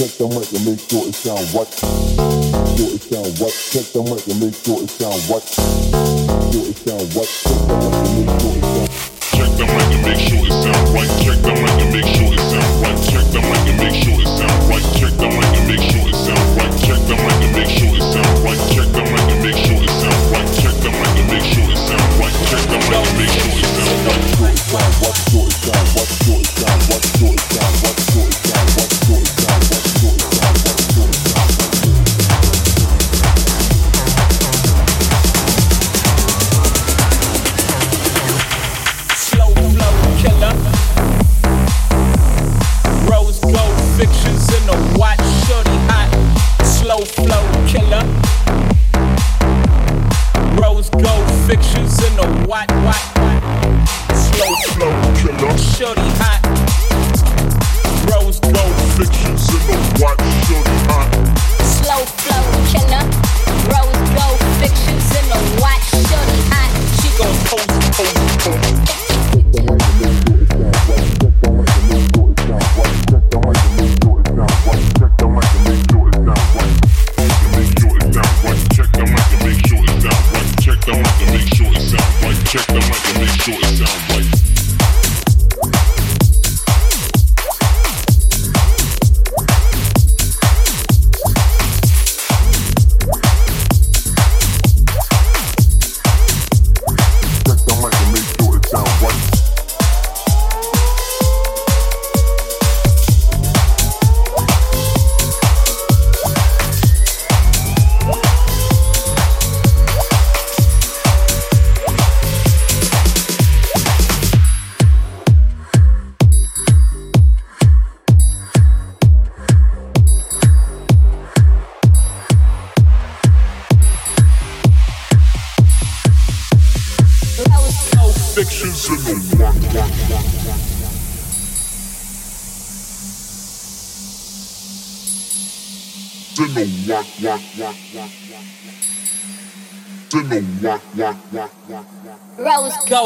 check the mic and make sure it sound what. Sure it sound what. Check the mic and make sure it sound what. Sure it sound what. Check the mic and make sure it sound. Check the mic and make sure it sound right. Check the mic and make sure it sound right. Check the mic and make sure it sound.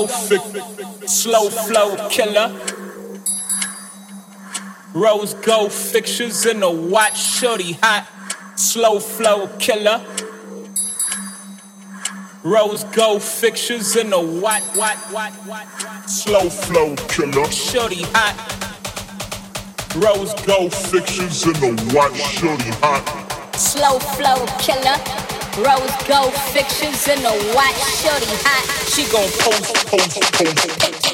low, slow flow killer. Rose gold fixtures in the white shorty hot, slow flow killer. Rose gold fixtures in the white. watch, watch, watch, slow flow killer. Shorty hot. Rose gold fixtures in the white shorty hot. Slow flow killer. Rose gold fixtures in the white shorty hot. She gon' post, post, post.